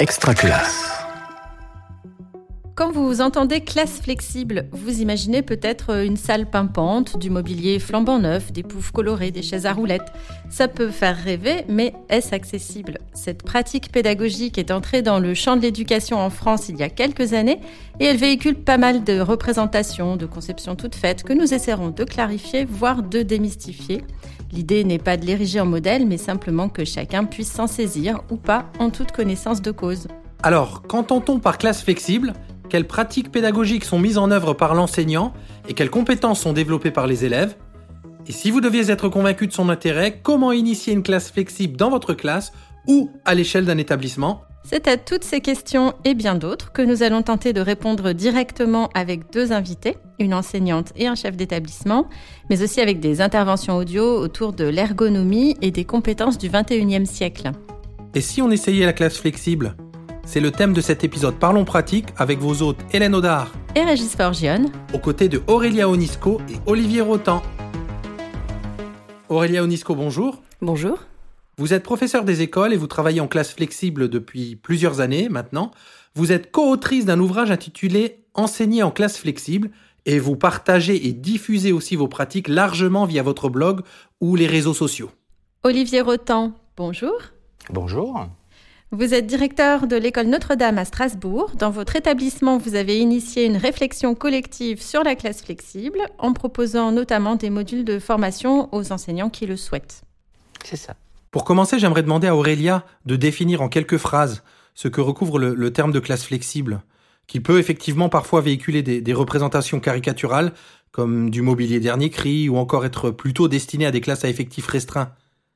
Extra classe. Quand vous entendez classe flexible, vous imaginez peut-être une salle pimpante, du mobilier flambant neuf, des poufs colorés, des chaises à roulettes. Ça peut faire rêver, mais est-ce accessible? Cette pratique pédagogique est entrée dans le champ de l'éducation en France il y a quelques années et elle véhicule pas mal de représentations, de conceptions toutes faites que nous essaierons de clarifier, voire de démystifier. L'idée n'est pas de l'ériger en modèle, mais simplement que chacun puisse s'en saisir ou pas en toute connaissance de cause. Alors, qu'entend-on par classe flexible? Quelles pratiques pédagogiques sont mises en œuvre par l'enseignant et quelles compétences sont développées par les élèves Et si vous deviez être convaincu de son intérêt, comment initier une classe flexible dans votre classe ou à l'échelle d'un établissement c'est à toutes ces questions et bien d'autres que nous allons tenter de répondre directement avec deux invités, une enseignante et un chef d'établissement, mais aussi avec des interventions audio autour de l'ergonomie et des compétences du 21e siècle. Et si on essayait la classe flexible? C'est le thème de cet épisode Parlons pratique avec vos hôtes Hélène Audard et Régis Forgione, aux côtés de Aurélia Onisco et Olivier Rotan. Aurélia Onisco, bonjour. Bonjour. Vous êtes professeur des écoles et vous travaillez en classe flexible depuis plusieurs années maintenant. Vous êtes co-autrice d'un ouvrage intitulé Enseigner en classe flexible et vous partagez et diffusez aussi vos pratiques largement via votre blog ou les réseaux sociaux. Olivier Rotan, bonjour. Bonjour. Vous êtes directeur de l'école Notre-Dame à Strasbourg. Dans votre établissement, vous avez initié une réflexion collective sur la classe flexible en proposant notamment des modules de formation aux enseignants qui le souhaitent. C'est ça. Pour commencer, j'aimerais demander à Aurélia de définir en quelques phrases ce que recouvre le, terme de classe flexible, qui peut effectivement parfois véhiculer des, des représentations caricaturales, comme du mobilier dernier cri, ou encore être plutôt destiné à des classes à effectifs restreints.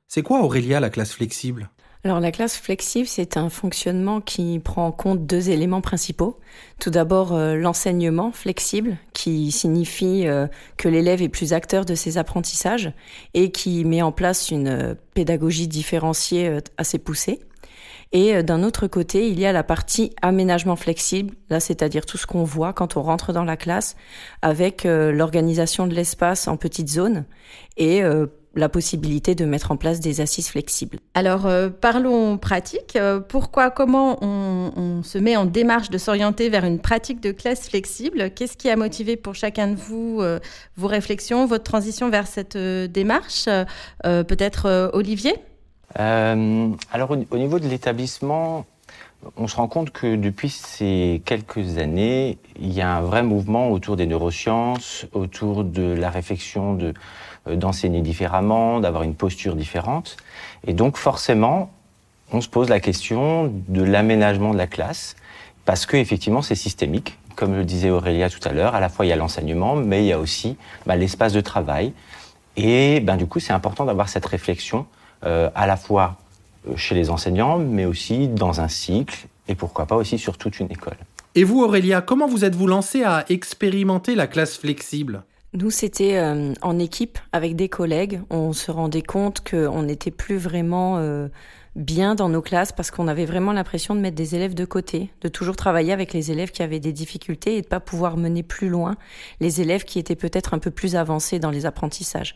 C'est quoi Aurélia la classe flexible? Alors la classe flexible, c'est un fonctionnement qui prend en compte deux éléments principaux. Tout d'abord euh, l'enseignement flexible, qui signifie euh, que l'élève est plus acteur de ses apprentissages et qui met en place une euh, pédagogie différenciée assez poussée. Et d'un autre côté, il y a la partie aménagement flexible, là c'est-à-dire tout ce qu'on voit quand on rentre dans la classe, avec l'organisation de l'espace en petites zones et la possibilité de mettre en place des assises flexibles. Alors, euh, parlons pratique. Euh, pourquoi, comment on, se met en démarche de s'orienter vers une pratique de classe flexible? Qu'est-ce qui a motivé pour chacun de vous euh, vos réflexions, votre transition vers cette démarche? Peut-être Olivier? Alors, au, niveau de l'établissement, on se rend compte que depuis ces quelques années, il y a un vrai mouvement autour des neurosciences, autour de la réflexion de d'enseigner différemment, d'avoir une posture différente. Et donc forcément, on se pose la question de l'aménagement de la classe, parce que effectivement c'est systémique. Comme le disait Aurélia tout à l'heure, à la fois il y a l'enseignement, mais il y a aussi bah, l'espace de travail. Et ben, du coup, c'est important d'avoir cette réflexion euh, à la fois euh, chez les enseignants, mais aussi dans un cycle, et pourquoi pas aussi sur toute une école. Et vous, Aurélia, comment vous êtes-vous lancé à expérimenter la classe flexible? Nous, c'était euh, en équipe avec des collègues. On se rendait compte qu'on n'était plus vraiment euh, bien dans nos classes parce qu'on avait vraiment l'impression de mettre des élèves de côté, de toujours travailler avec les élèves qui avaient des difficultés et de pas pouvoir mener plus loin les élèves qui étaient peut-être un peu plus avancés dans les apprentissages.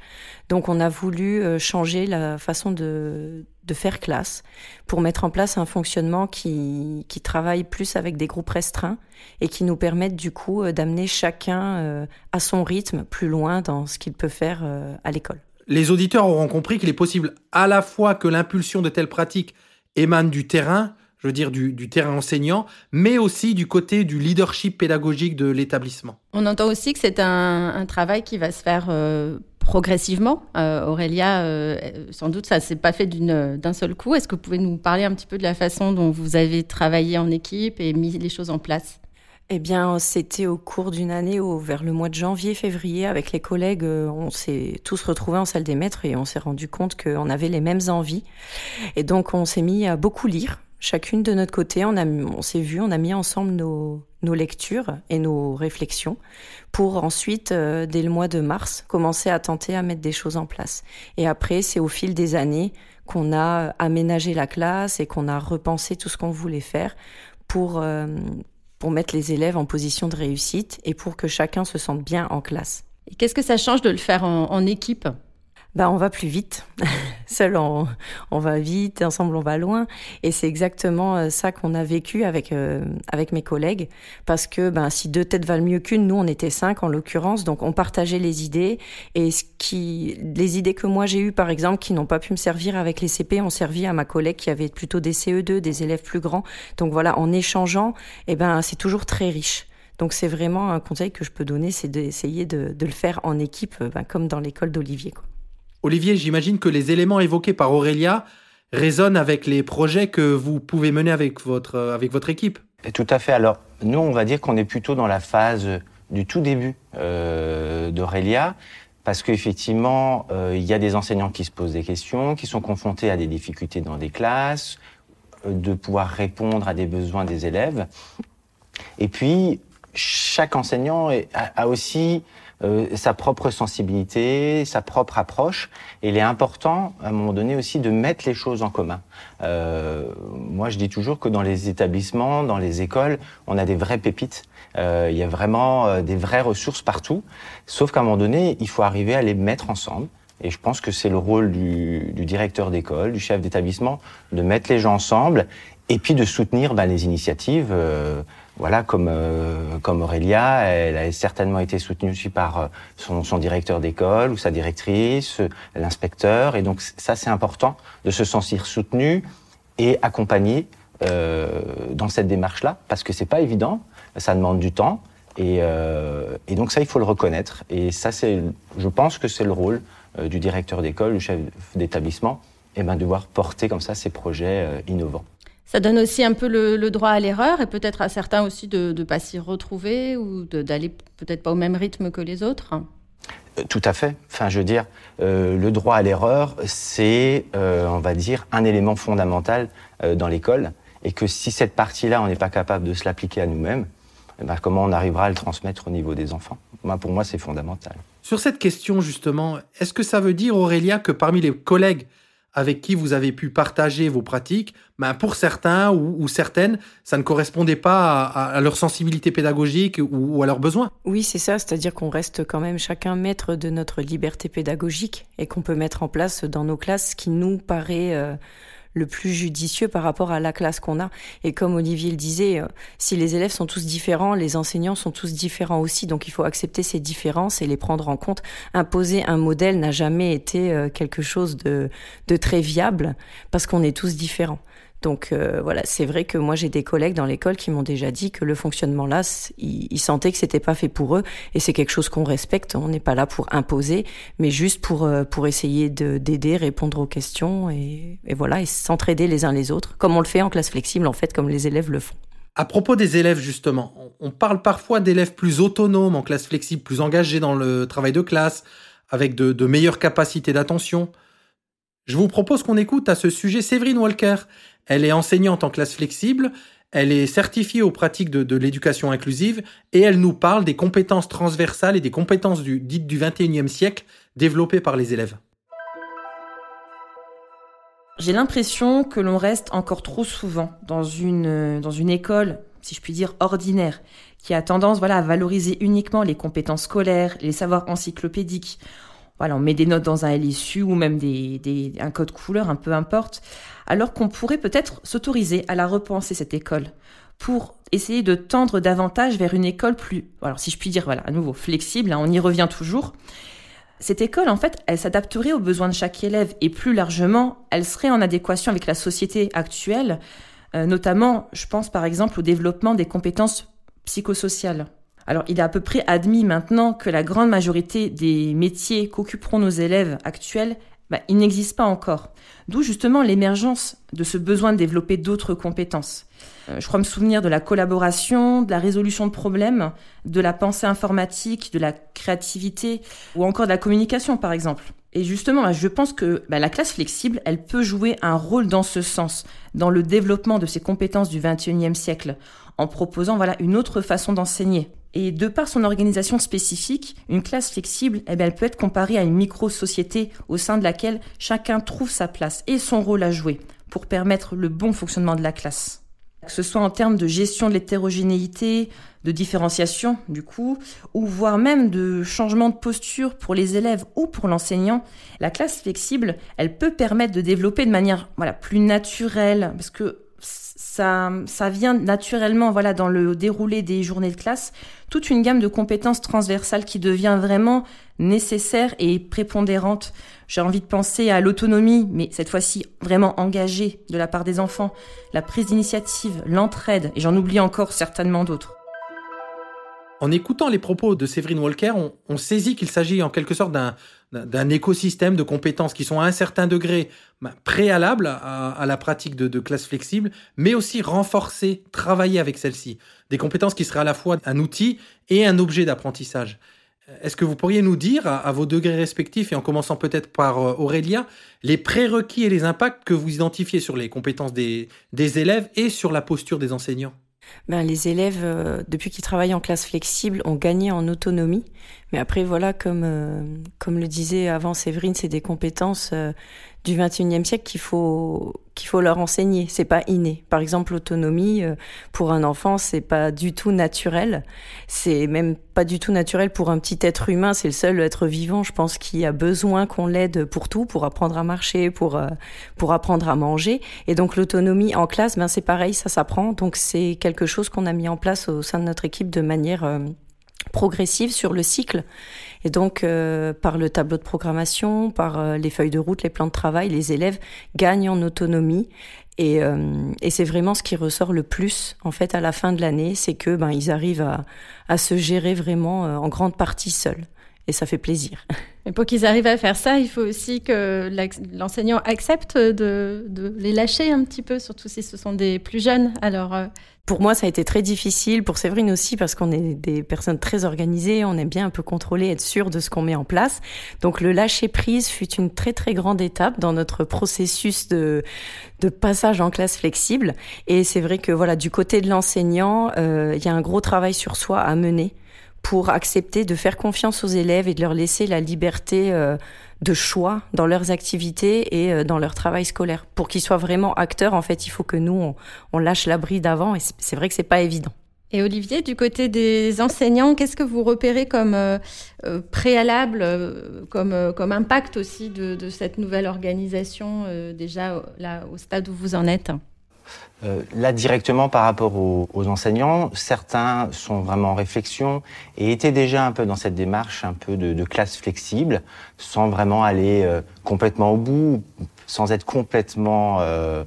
Donc, on a voulu euh, changer la façon de, de faire classe pour mettre en place un fonctionnement qui, qui travaille plus avec des groupes restreints et qui nous permettent du coup euh, d'amener chacun euh, à son rythme plus loin dans ce qu'il peut faire à l'école. Les auditeurs auront compris qu'il est possible à la fois que l'impulsion de telles pratiques émane du terrain, je veux dire du, terrain enseignant, mais aussi du côté du leadership pédagogique de l'établissement. On entend aussi que c'est un, travail qui va se faire progressivement. Euh, Aurélia, euh, sans doute, ça s'est pas fait d'un seul coup. Est-ce que vous pouvez nous parler un petit peu de la façon dont vous avez travaillé en équipe et mis les choses en place? Eh bien, c'était au cours d'une année, vers le mois de janvier-février, avec les collègues, euh, on s'est tous retrouvés en salle des maîtres et on s'est rendu compte qu'on avait les mêmes envies. Et donc, on s'est mis à beaucoup lire, chacune de notre côté. On, on s'est vu, on a mis ensemble nos, nos lectures et nos réflexions pour ensuite, euh, dès le mois de mars, commencer à tenter à mettre des choses en place. Et après, c'est au fil des années qu'on a aménagé la classe et qu'on a repensé tout ce qu'on voulait faire pour, euh, pour mettre les élèves en position de réussite et pour que chacun se sente bien en classe. Et qu'est-ce que ça change de le faire en, en équipe? Bah, on va plus vite. Seul, on, on, va vite, ensemble, on va loin. Et c'est exactement euh, ça qu'on a vécu avec euh, avec mes collègues, parce que ben si deux têtes valent mieux qu'une, nous on était cinq en l'occurrence, donc on partageait les idées et ce qui, les idées que moi j'ai eues par exemple, qui n'ont pas pu me servir avec les CP, ont servi à ma collègue qui avait plutôt des CE2, des élèves plus grands. Donc voilà, en échangeant, eh ben c'est toujours très riche. Donc c'est vraiment un conseil que je peux donner, c'est d'essayer de, de, le faire en équipe, ben, comme dans l'école d'Olivier. Olivier, j'imagine que les éléments évoqués par Aurélia résonnent avec les projets que vous pouvez mener avec votre, avec votre équipe. tout à fait. Alors, nous, on va dire qu'on est plutôt dans la phase du tout début euh, d'Aurélia, parce qu'effectivement, euh, il y a des enseignants qui se posent des questions, qui sont confrontés à des difficultés dans des classes, euh, de pouvoir répondre à des besoins des élèves. Et puis, chaque enseignant a aussi euh, sa propre sensibilité, sa propre approche. Et il est important, à un moment donné aussi, de mettre les choses en commun. Euh, moi, je dis toujours que dans les établissements, dans les écoles, on a des vraies pépites. Euh, il y a vraiment euh, des vraies ressources partout. Sauf qu'à un moment donné, il faut arriver à les mettre ensemble. Et je pense que c'est le rôle du, du directeur d'école, du chef d'établissement, de mettre les gens ensemble et puis de soutenir ben, les initiatives. Euh, voilà, comme euh, comme Aurélia, elle a certainement été soutenue aussi par euh, son, son directeur d'école ou sa directrice, l'inspecteur, et donc ça c'est important de se sentir soutenu et accompagné euh, dans cette démarche-là, parce que c'est pas évident, ça demande du temps, et, euh, et, donc ça il faut le reconnaître, et ça c'est, je pense que c'est le rôle euh, du directeur d'école, du chef d'établissement, et ben de devoir porter comme ça ces projets innovants. Ça donne aussi un peu le, le droit à l'erreur et peut-être à certains aussi de ne pas s'y retrouver ou d'aller peut-être pas au même rythme que les autres. Euh, tout à fait. Enfin, je veux dire, euh, le droit à l'erreur, c'est, euh, on va dire, un élément fondamental euh, dans l'école, et que si cette partie-là, on n'est pas capable de se l'appliquer à nous-mêmes, eh ben, comment on arrivera à le transmettre au niveau des enfants? Moi, Pour moi, c'est fondamental. Sur cette question, justement, est-ce que ça veut dire, Aurélia, que parmi les collègues avec qui vous avez pu partager vos pratiques, ben pour certains ou, certaines, ça ne correspondait pas à, leur sensibilité pédagogique ou, ou, à leurs besoins. Oui, c'est ça, c'est-à-dire qu'on reste quand même chacun maître de notre liberté pédagogique et qu'on peut mettre en place dans nos classes ce qui nous paraît euh, le plus judicieux par rapport à la classe qu'on a. Et comme Olivier le disait, euh, si les élèves sont tous différents, les enseignants sont tous différents aussi. Donc il faut accepter ces différences et les prendre en compte. Imposer un modèle n'a jamais été euh, quelque chose de, de très viable parce qu'on est tous différents. Donc euh, voilà, c'est vrai que moi j'ai des collègues dans l'école qui m'ont déjà dit que le fonctionnement là, ils, sentaient que c'était pas fait pour eux et c'est quelque chose qu'on respecte. On n'est pas là pour imposer, mais juste pour euh, pour essayer d'aider, répondre aux questions et, voilà et s'entraider les uns les autres, comme on le fait en classe flexible en fait, comme les élèves le font. À propos des élèves, justement, on parle parfois d'élèves plus autonomes en classe flexible, plus engagés dans le travail de classe, avec de meilleures capacités d'attention. Je vous propose qu'on écoute à ce sujet Séverine Walker. Elle est enseignante en classe flexible, elle est certifiée aux pratiques de, l'éducation inclusive et elle nous parle des compétences transversales et des compétences du, dites du 21e siècle développées par les élèves. J'ai l'impression que l'on reste encore trop souvent dans une, école, si je puis dire, ordinaire, qui a tendance à valoriser uniquement les compétences scolaires, les savoirs encyclopédiques. Voilà, on met des notes dans un LSU ou même des, des, un code couleur, un peu importe, alors qu'on pourrait peut-être s'autoriser à la repenser cette école pour essayer de tendre davantage vers une école plus, alors si je puis dire, voilà, à nouveau flexible, hein, on y revient toujours. Cette école, en fait, elle s'adapterait aux besoins de chaque élève et plus largement, elle serait en adéquation avec la société actuelle, euh, notamment, je pense par exemple au développement des compétences psychosociales. Alors, il est à peu près admis maintenant que la grande majorité des métiers qu'occuperont nos élèves actuels, bah, il n'existe pas encore. D'où justement l'émergence de ce besoin de développer d'autres compétences. Euh, je crois me souvenir de la collaboration, de la résolution de problèmes, de la pensée informatique, de la créativité ou encore de la communication par exemple. Et justement, je pense que bah, la classe flexible, elle peut jouer un rôle dans ce sens, dans le développement de ces compétences du 21e siècle, en proposant voilà une autre façon d'enseigner. Et de par son organisation spécifique, une classe flexible, eh bien, elle peut être comparée à une micro-société au sein de laquelle chacun trouve sa place et son rôle à jouer pour permettre le bon fonctionnement de la classe. que ce soit en termes de gestion de l'hétérogénéité, de différenciation du coup, ou voire même de changement de posture pour les élèves ou pour l'enseignant, la classe flexible, elle peut permettre de développer de manière voilà plus naturelle, parce que ça, ça vient naturellement, voilà, dans le déroulé des journées de classe, toute une gamme de compétences transversales qui devient vraiment nécessaire et prépondérante. J'ai envie de penser à l'autonomie, mais cette fois-ci vraiment engagée de la part des enfants, la prise d'initiative, l'entraide, et j'en oublie encore certainement d'autres. En écoutant les propos de Séverine Walker, on, saisit qu'il s'agit en quelque sorte d'un écosystème de compétences qui sont à un certain degré bah, préalables à, la pratique de, de classe flexible, mais aussi renforcées, travailler avec celles-ci. Des compétences qui seraient à la fois un outil et un objet d'apprentissage. Est-ce que vous pourriez nous dire, à, vos degrés respectifs, et en commençant peut-être par euh, Aurélia, les prérequis et les impacts que vous identifiez sur les compétences des élèves et sur la posture des enseignants? Ben, les élèves, euh, depuis qu'ils travaillent en classe flexible, ont gagné en autonomie. Mais après, voilà, comme, euh, comme le disait avant Séverine, c'est des compétences euh, du 21e siècle qu'il faut qu'il faut leur enseigner. C'est pas inné. Par exemple, l'autonomie euh, pour un enfant, c'est pas du tout naturel. C'est même pas du tout naturel pour un petit être humain. C'est le seul être vivant, je pense, qui a besoin qu'on l'aide pour tout, pour apprendre à marcher, pour euh, pour apprendre à manger. Et donc l'autonomie en classe, ben c'est pareil, ça s'apprend. Donc c'est quelque chose qu'on a mis en place au sein de notre équipe de manière euh, progressive sur le cycle. Et donc, euh, par le tableau de programmation, par euh, les feuilles de route, les plans de travail, les élèves gagnent en autonomie. Et, euh, et c'est vraiment ce qui ressort le plus, en fait, à la fin de l'année, c'est que ben ils arrivent à, à se gérer vraiment en grande partie seuls. Et ça fait plaisir. Et pour qu'ils arrivent à faire ça, il faut aussi que l'enseignant accepte de, de, les lâcher un petit peu, surtout si ce sont des plus jeunes. Alors, pour moi, ça a été très difficile, pour Séverine aussi, parce qu'on est des personnes très organisées, on aime bien un peu contrôler, être sûr de ce qu'on met en place. Donc le lâcher prise fut une très très grande étape dans notre processus de, de passage en classe flexible. Et c'est vrai que voilà, du côté de l'enseignant, euh, il y a un gros travail sur soi à mener pour accepter de faire confiance aux élèves et de leur laisser la liberté euh, de choix dans leurs activités et euh, dans leur travail scolaire. Pour qu'ils soient vraiment acteurs, en fait, il faut que nous, on, lâche l'abri d'avant et c'est vrai que c'est pas évident. Et Olivier, du côté des enseignants, qu'est-ce que vous repérez comme euh, préalable, comme, comme impact aussi de, cette nouvelle organisation déjà là, au stade où vous en êtes? Euh, là, directement par rapport aux, enseignants, certains sont vraiment en réflexion et étaient déjà un peu dans cette démarche un peu de, classe flexible, sans vraiment aller euh, complètement au bout, sans être complètement euh,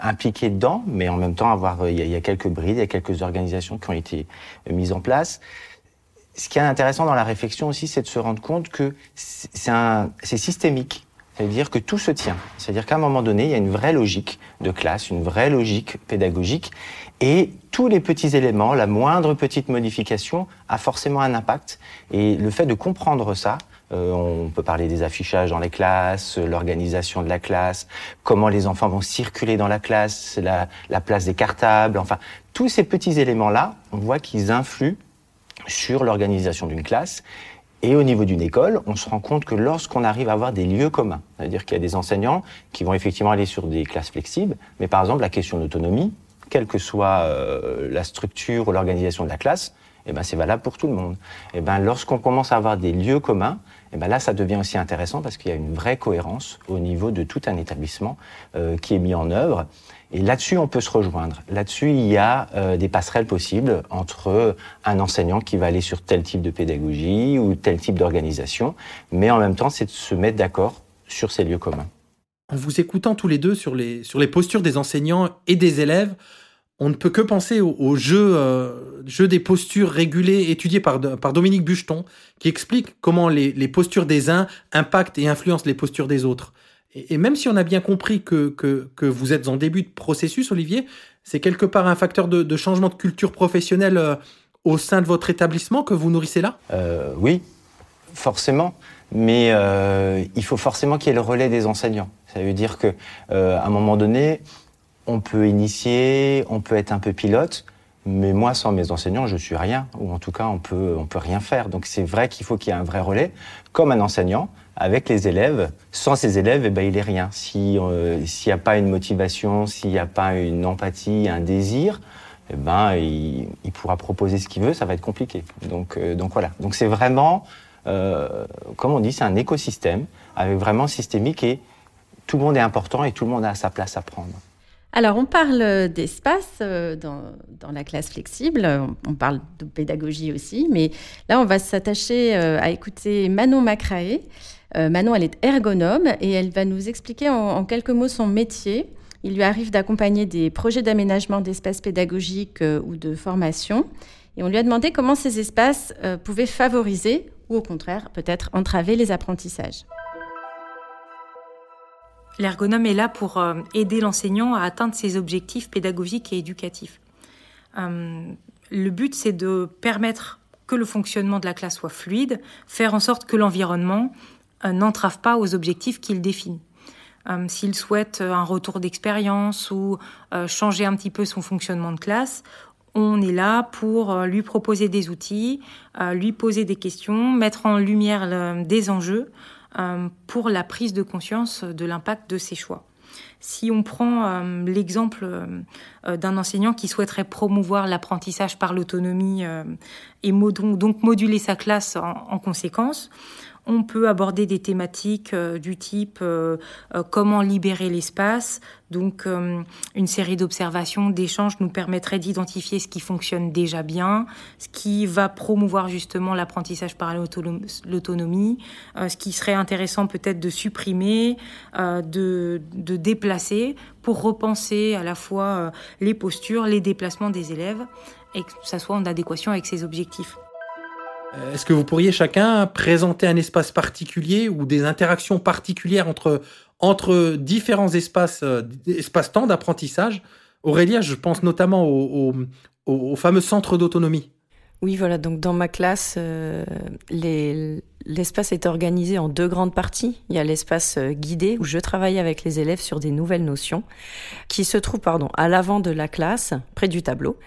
impliqués dedans, mais en même temps avoir, il y, a quelques brides, il y a quelques organisations qui ont été mises en place. Ce qui est intéressant dans la réflexion aussi, c'est de se rendre compte que c'est systémique. C'est-à-dire que tout se tient. C'est-à-dire qu'à un moment donné, il y a une vraie logique de classe, une vraie logique pédagogique, et tous les petits éléments, la moindre petite modification a forcément un impact. Et le fait de comprendre ça, euh, on peut parler des affichages dans les classes, l'organisation de la classe, comment les enfants vont circuler dans la classe, la, la place des cartables, enfin, tous ces petits éléments-là, on voit qu'ils influent sur l'organisation d'une classe et au niveau d'une école, on se rend compte que lorsqu'on arrive à avoir des lieux communs, c'est-à-dire qu'il y a des enseignants qui vont effectivement aller sur des classes flexibles, mais par exemple la question d'autonomie, quelle que soit euh, la structure ou l'organisation de la classe, eh ben c'est valable pour tout le monde. Eh ben lorsqu'on commence à avoir des lieux communs, eh ben là ça devient aussi intéressant parce qu'il y a une vraie cohérence au niveau de tout un établissement euh, qui est mis en œuvre. Et là-dessus, on peut se rejoindre. Là-dessus, il y a euh, des passerelles possibles entre un enseignant qui va aller sur tel type de pédagogie ou tel type d'organisation, mais en même temps, c'est de se mettre d'accord sur ces lieux communs. En vous écoutant tous les deux sur les, sur les postures des enseignants et des élèves, on ne peut que penser au, jeu, euh, jeu des postures régulées étudié par, par Dominique Bucheton, qui explique comment les, les postures des uns impactent et influencent les postures des autres. Et, même si on a bien compris que, que, vous êtes en début de processus, Olivier, c'est quelque part un facteur de, changement de culture professionnelle euh, au sein de votre établissement que vous nourrissez là? Euh, Oui, forcément. Mais euh, il faut forcément qu'il y ait le relais des enseignants. Ça veut dire que à un moment donné, on peut initier, on peut être un peu pilote, mais moi, sans mes enseignants, je suis rien, ou en tout cas, on peut, on peut rien faire. Donc c'est vrai qu'il faut qu'il y ait un vrai relais, comme un enseignant avec les élèves. Sans ces élèves, eh ben, il est rien. Euh, s'il n'y a pas une motivation, s'il n'y a pas une empathie, un désir, eh ben, il, pourra proposer ce qu'il veut, ça va être compliqué. Donc, euh, donc voilà. Donc c'est vraiment, euh, comme on dit, c'est un écosystème avec vraiment systémique et tout le monde est important et tout le monde a sa place à prendre. Alors, on parle d'espace euh, dans, la classe flexible, on parle de pédagogie aussi, mais là, on va s'attacher à écouter Manon Macrae. Manon, elle est ergonome et elle va nous expliquer en quelques mots son métier il lui arrive d'accompagner des projets d'aménagement d'espaces pédagogiques euh, ou de formation. Et on lui a demandé comment ces espaces euh, pouvaient favoriser ou au contraire peut-être entraver les apprentissages. L'ergonome est là pour euh, aider l'enseignant à atteindre ses objectifs pédagogiques et éducatifs. le but, c'est de permettre que le fonctionnement de la classe soit fluide, faire en sorte que l'environnement n'entrave pas aux objectifs qu'il définit. Euh, s'il souhaite euh, un retour d'expérience ou euh, changer un petit peu son fonctionnement de classe, on est là pour lui proposer des outils, lui poser des questions, mettre en lumière des enjeux pour la prise de conscience de l'impact de ses choix. Si on prend l'exemple d'un enseignant qui souhaiterait promouvoir l'apprentissage par l'autonomie et donc moduler sa classe en conséquence, on peut aborder des thématiques euh, du type euh, euh, comment libérer l'espace. Donc une série d'observations, d'échanges nous permettrait d'identifier ce qui fonctionne déjà bien, ce qui va promouvoir justement l'apprentissage par l'autonomie, ce qui serait intéressant peut-être de supprimer, de, déplacer pour repenser à la fois les postures, les déplacements des élèves et que ça soit en adéquation avec ses objectifs. Euh, est-ce que vous pourriez chacun présenter un espace particulier ou des interactions particulières entre, différents espaces, euh, espaces-temps d'apprentissage? Aurélia, je pense notamment au fameux centre d'autonomie. Oui, voilà. Donc dans ma classe, euh, l'espace est organisé en deux grandes parties. Il y a l'espace euh, guidé où je travaille avec les élèves sur des nouvelles notions, qui se trouve pardon à l'avant de la classe, près du tableau,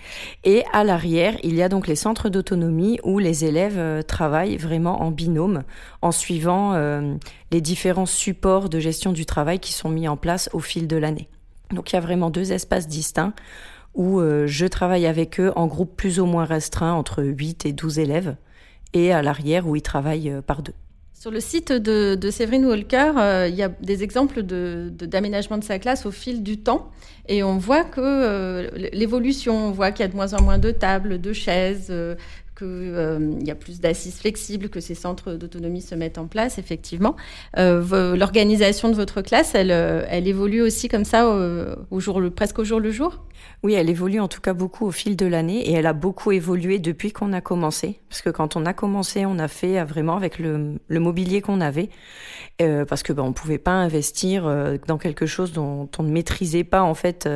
et à l'arrière, il y a donc les centres d'autonomie où les élèves euh, travaillent vraiment en binôme, en suivant les différents supports de gestion du travail qui sont mis en place au fil de l'année. Donc il y a vraiment deux espaces distincts où euh, je travaille avec eux en groupe plus ou moins restreint, entre 8 et 12 élèves, et à l'arrière où ils travaillent euh, par deux. Sur le site de, Séverine Walker, euh, il y a des exemples d'aménagement de, sa classe au fil du temps. Et on voit que l'évolution, on voit qu'il y a de moins en moins de tables, de chaises, qu'il y a plus d'assises flexibles, que ces centres d'autonomie se mettent en place, effectivement. L'organisation de votre classe, elle, évolue aussi comme ça presque au jour le jour? Oui, elle évolue en tout cas beaucoup au fil de l'année et elle a beaucoup évolué depuis qu'on a commencé. Parce que quand on a commencé, on a fait vraiment avec le, mobilier qu'on avait. parce que ben, on pouvait pas investir dans quelque chose dont on ne maîtrisait pas en fait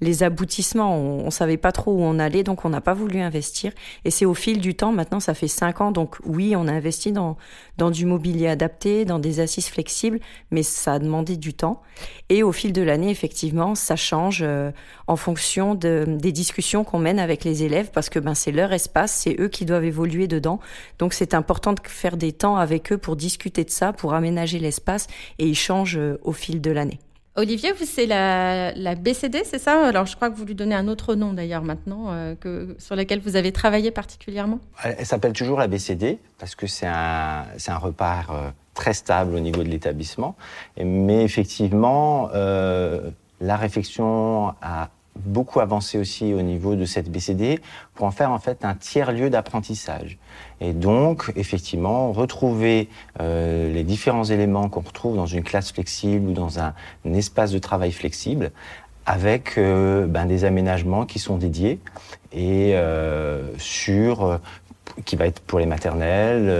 les aboutissements. On, on savait pas trop où on allait, donc on n'a pas voulu investir. Et c'est au fil du temps, maintenant ça fait cinq ans, donc oui, on a investi dans, dans du mobilier adapté, dans des assises flexibles, mais ça a demandé du temps. Et au fil de l'année, effectivement, ça change euh, en fonction de, des discussions qu'on mène avec les élèves, parce que ben, c'est leur espace, c'est eux qui doivent évoluer dedans. Donc c'est important de faire des temps avec eux pour discuter de ça, pour aménager l'espace, et ils changent euh, au fil de l'année. Olivier, vous c'est la, BCD, c'est ça? Alors je crois que vous lui donnez un autre nom d'ailleurs maintenant, euh, que, sur lequel vous avez travaillé particulièrement. Elle, s'appelle toujours la BCD parce que c'est un, un repère euh, très stable au niveau de l'établissement. Mais effectivement, euh, la réflexion a beaucoup avancé aussi au niveau de cette BCD pour en faire en fait un tiers lieu d'apprentissage. Et donc, effectivement, retrouver euh, les différents éléments qu'on retrouve dans une classe flexible ou dans un, espace de travail flexible avec euh, ben, des aménagements qui sont dédiés et euh, sur qui va être pour les maternelles,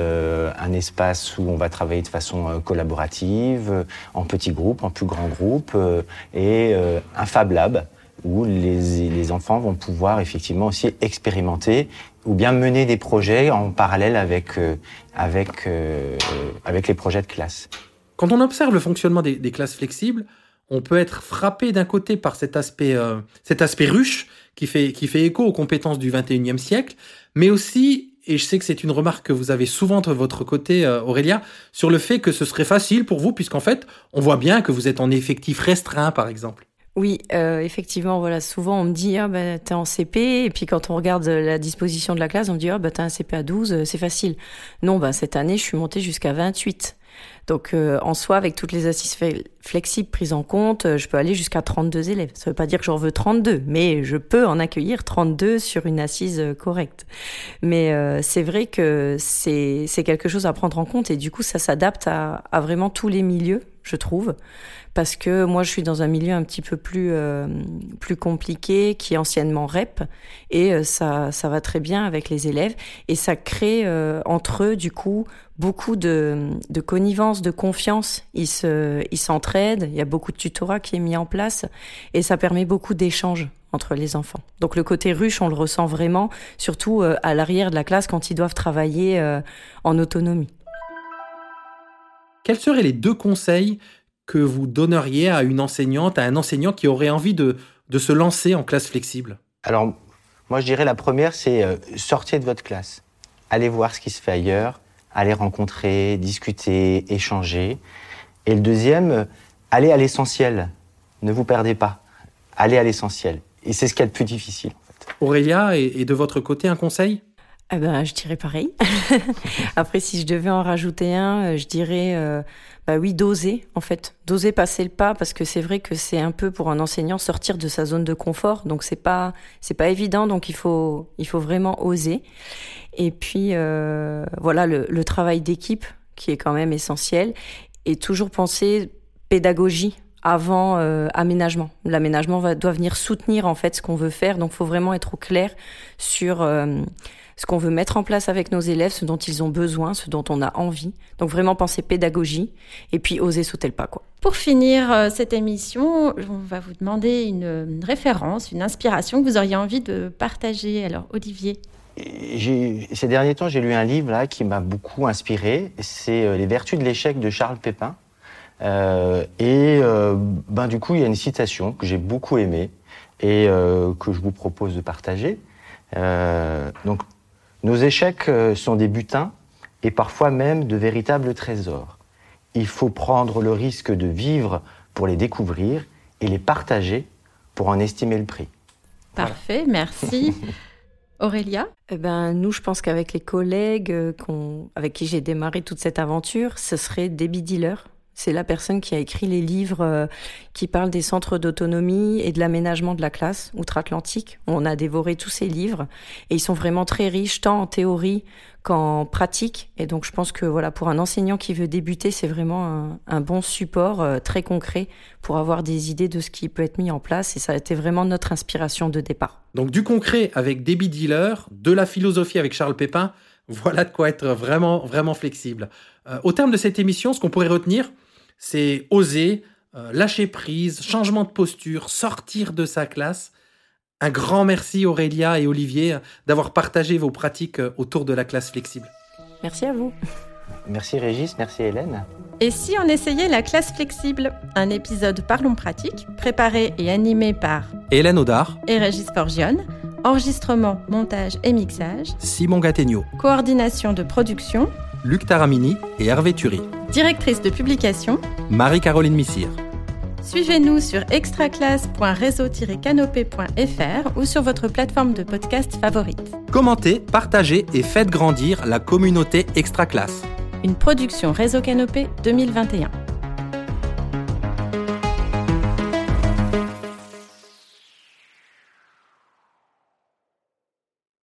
un espace où on va travailler de façon collaborative, en petits groupes, en plus grands groupes, et un Fab Lab où les, les, enfants vont pouvoir effectivement aussi expérimenter ou bien mener des projets en parallèle avec, euh, avec, euh, avec les projets de classe. Quand on observe le fonctionnement des, classes flexibles, on peut être frappé d'un côté par cet aspect, euh, cet aspect ruche qui fait, qui fait écho aux compétences du 21e siècle, mais aussi et je sais que c'est une remarque que vous avez souvent de votre côté, euh, Aurélia, sur le fait que ce serait facile pour vous, puisqu'en fait, on voit bien que vous êtes en effectif restreint, par exemple. Oui, euh, effectivement, voilà, souvent on me dit ah bah t'es en CP et puis quand on regarde la disposition de la classe, on me dit ah bah t'as un CP à 12, euh, c'est facile. Non, bah cette année je suis montée jusqu'à 28. Donc euh, en soi, avec toutes les assises flexibles prises en compte, euh, je peux aller jusqu'à 32 élèves. Ça ne veut pas dire que j'en veux 32, mais je peux en accueillir 32 sur une assise euh, correcte. Mais c'est vrai que c'est quelque chose à prendre en compte et du coup, ça s'adapte à, à vraiment tous les milieux, je trouve parce que moi je suis dans un milieu un petit peu plus euh, plus compliqué qui anciennement REP et euh, ça ça va très bien avec les élèves et ça crée euh, entre eux du coup beaucoup de, de connivence, de confiance. Ils se ils s'entraident, il y a beaucoup de tutorat qui est mis en place et ça permet beaucoup d'échanges entre les enfants. Donc le côté ruche, on le ressent vraiment, surtout à l'arrière de la classe quand ils doivent travailler en autonomie. Quels seraient les deux conseils que vous donneriez à une enseignante, à un enseignant qui aurait envie de, de se lancer en classe flexible? Alors, moi je dirais la première, c'est euh, sortir de votre classe. Allez voir ce qui se fait ailleurs, allez rencontrer, discuter, échanger. Et le deuxième, euh, allez à l'essentiel. Ne vous perdez pas. Allez à l'essentiel. Et c'est ce qui est le plus difficile. En fait. Aurélia, et, de votre côté, un conseil? Eh ben, je dirais pareil. Après, si je devais en rajouter un, euh, je dirais bah oui, d'oser en fait, d'oser passer le pas parce que c'est vrai que c'est un peu pour un enseignant sortir de sa zone de confort, donc c'est pas c'est pas évident, donc il faut il faut vraiment oser. Et puis euh, voilà le, le travail d'équipe qui est quand même essentiel et toujours penser pédagogie avant euh, aménagement. L'aménagement doit venir soutenir en fait ce qu'on veut faire, donc faut vraiment être au clair sur euh, ce qu'on veut mettre en place avec nos élèves, ce dont ils ont besoin, ce dont on a envie. Donc vraiment penser pédagogie et puis oser sauter le pas. Quoi. Pour finir euh, cette émission, on va vous demander une, référence, une inspiration que vous auriez envie de partager. Alors Olivier ces derniers temps, j'ai lu un livre là qui m'a beaucoup inspiré. C'est euh, Les Vertus de l'échec de Charles Pépin. Euh, et euh, ben du coup, il y a une citation que j'ai beaucoup aimée et euh, que je vous propose de partager. Euh, donc, nos échecs euh, sont des butins et parfois même de véritables trésors. Il faut prendre le risque de vivre pour les découvrir et les partager pour en estimer le prix. Parfait, merci. Aurélia? Eh ben, Nous, je pense qu'avec les collègues euh, avec qui j'ai démarré toute cette aventure, ce serait Debbie Dealer. C'est la personne qui a écrit les livres euh, qui parlent des centres d'autonomie et de l'aménagement de la classe outre-Atlantique. On a dévoré tous ces livres et ils sont vraiment très riches tant en théorie qu'en pratique. Et donc je pense que voilà pour un enseignant qui veut débuter, c'est vraiment un, bon support euh, très concret pour avoir des idées de ce qui peut être mis en place. Et ça a été vraiment notre inspiration de départ. Donc du concret avec Debbie Dealer, de la philosophie avec Charles Pépin. Voilà de quoi être vraiment, vraiment flexible. Euh, au terme de cette émission, ce qu'on pourrait retenir, c'est oser, euh, lâcher prise, changement de posture, sortir de sa classe. Un grand merci Aurélia et Olivier d'avoir partagé vos pratiques euh, autour de la classe flexible. Merci à vous. Merci Régis, merci Hélène. Et si on essayait la classe flexible? Un épisode Parlons pratique, préparé et animé par Hélène Audard et Régis Forgione. Enregistrement, montage et mixage. Simon Gattegno. Coordination de production. Luc Taramini et Hervé Thury. Directrice de publication, Marie-Caroline Missire. Suivez-nous sur extraclasse.réseau-canopé.fr ou sur votre plateforme de podcast favorite. Commentez, partagez et faites grandir la communauté Extraclasse. Une production Réseau Canopé 2021.